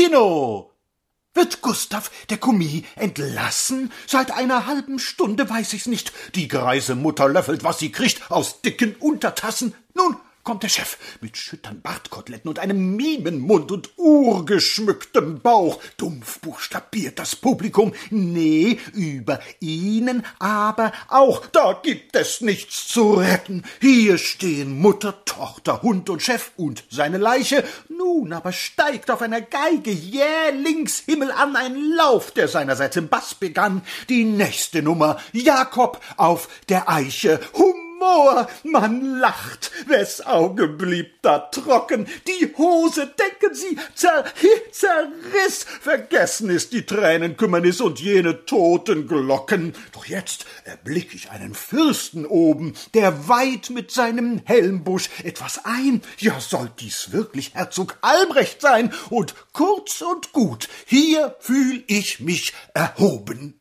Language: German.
Kino! Wird Gustav, der Kommis, entlassen? Seit einer halben Stunde weiß ich's nicht. Die greise Mutter löffelt, was sie kriegt, aus dicken Untertassen. Kommt der Chef mit schüttern Bartkoteletten und einem Mimenmund und urgeschmücktem Bauch. Dumpf buchstabiert das Publikum. Nee, über ihnen aber auch. Da gibt es nichts zu retten. Hier stehen Mutter, Tochter, Hund und Chef und seine Leiche. Nun aber steigt auf einer Geige jählings Himmel an ein Lauf, der seinerseits im Bass begann. Die nächste Nummer Jakob auf der Eiche. Hum Moor, man lacht, wes Auge blieb da trocken, die Hose, denken Sie, zer, zerriss, vergessen ist die Tränenkümmernis und jene toten Glocken. Doch jetzt erblick ich einen Fürsten oben, der weit mit seinem Helmbusch etwas ein, ja, soll dies wirklich Herzog Albrecht sein, und kurz und gut, hier fühl ich mich erhoben.